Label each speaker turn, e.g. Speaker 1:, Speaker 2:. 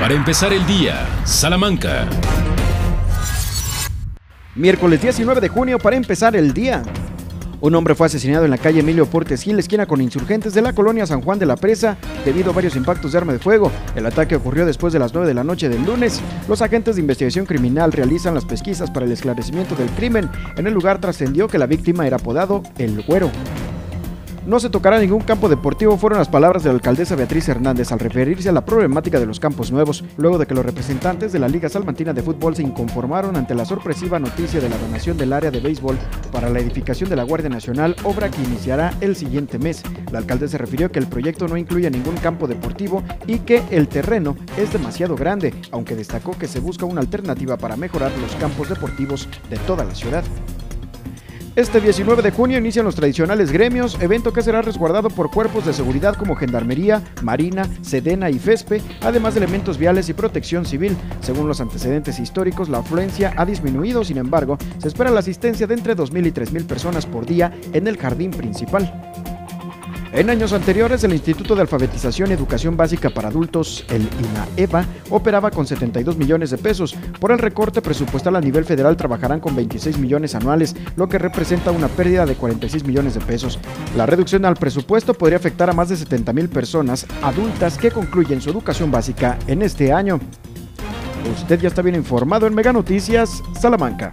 Speaker 1: para empezar el día, Salamanca.
Speaker 2: Miércoles 19 de junio para empezar el día. Un hombre fue asesinado en la calle Emilio Portes Gil, esquina con insurgentes de la colonia San Juan de la Presa, debido a varios impactos de arma de fuego. El ataque ocurrió después de las 9 de la noche del lunes. Los agentes de investigación criminal realizan las pesquisas para el esclarecimiento del crimen. En el lugar trascendió que la víctima era apodado El Güero. No se tocará ningún campo deportivo, fueron las palabras de la alcaldesa Beatriz Hernández al referirse a la problemática de los campos nuevos, luego de que los representantes de la Liga Salmantina de Fútbol se inconformaron ante la sorpresiva noticia de la donación del área de béisbol para la edificación de la Guardia Nacional, obra que iniciará el siguiente mes. La alcaldesa refirió que el proyecto no incluye ningún campo deportivo y que el terreno es demasiado grande, aunque destacó que se busca una alternativa para mejorar los campos deportivos de toda la ciudad. Este 19 de junio inician los tradicionales gremios, evento que será resguardado por cuerpos de seguridad como Gendarmería, Marina, Sedena y FESPE, además de elementos viales y protección civil. Según los antecedentes históricos, la afluencia ha disminuido, sin embargo, se espera la asistencia de entre 2.000 y 3.000 personas por día en el jardín principal. En años anteriores, el Instituto de Alfabetización y Educación Básica para Adultos, el INAEVA, operaba con 72 millones de pesos. Por el recorte presupuestal a nivel federal trabajarán con 26 millones anuales, lo que representa una pérdida de 46 millones de pesos. La reducción al presupuesto podría afectar a más de 70 mil personas adultas que concluyen su educación básica en este año. Usted ya está bien informado en Mega Noticias, Salamanca.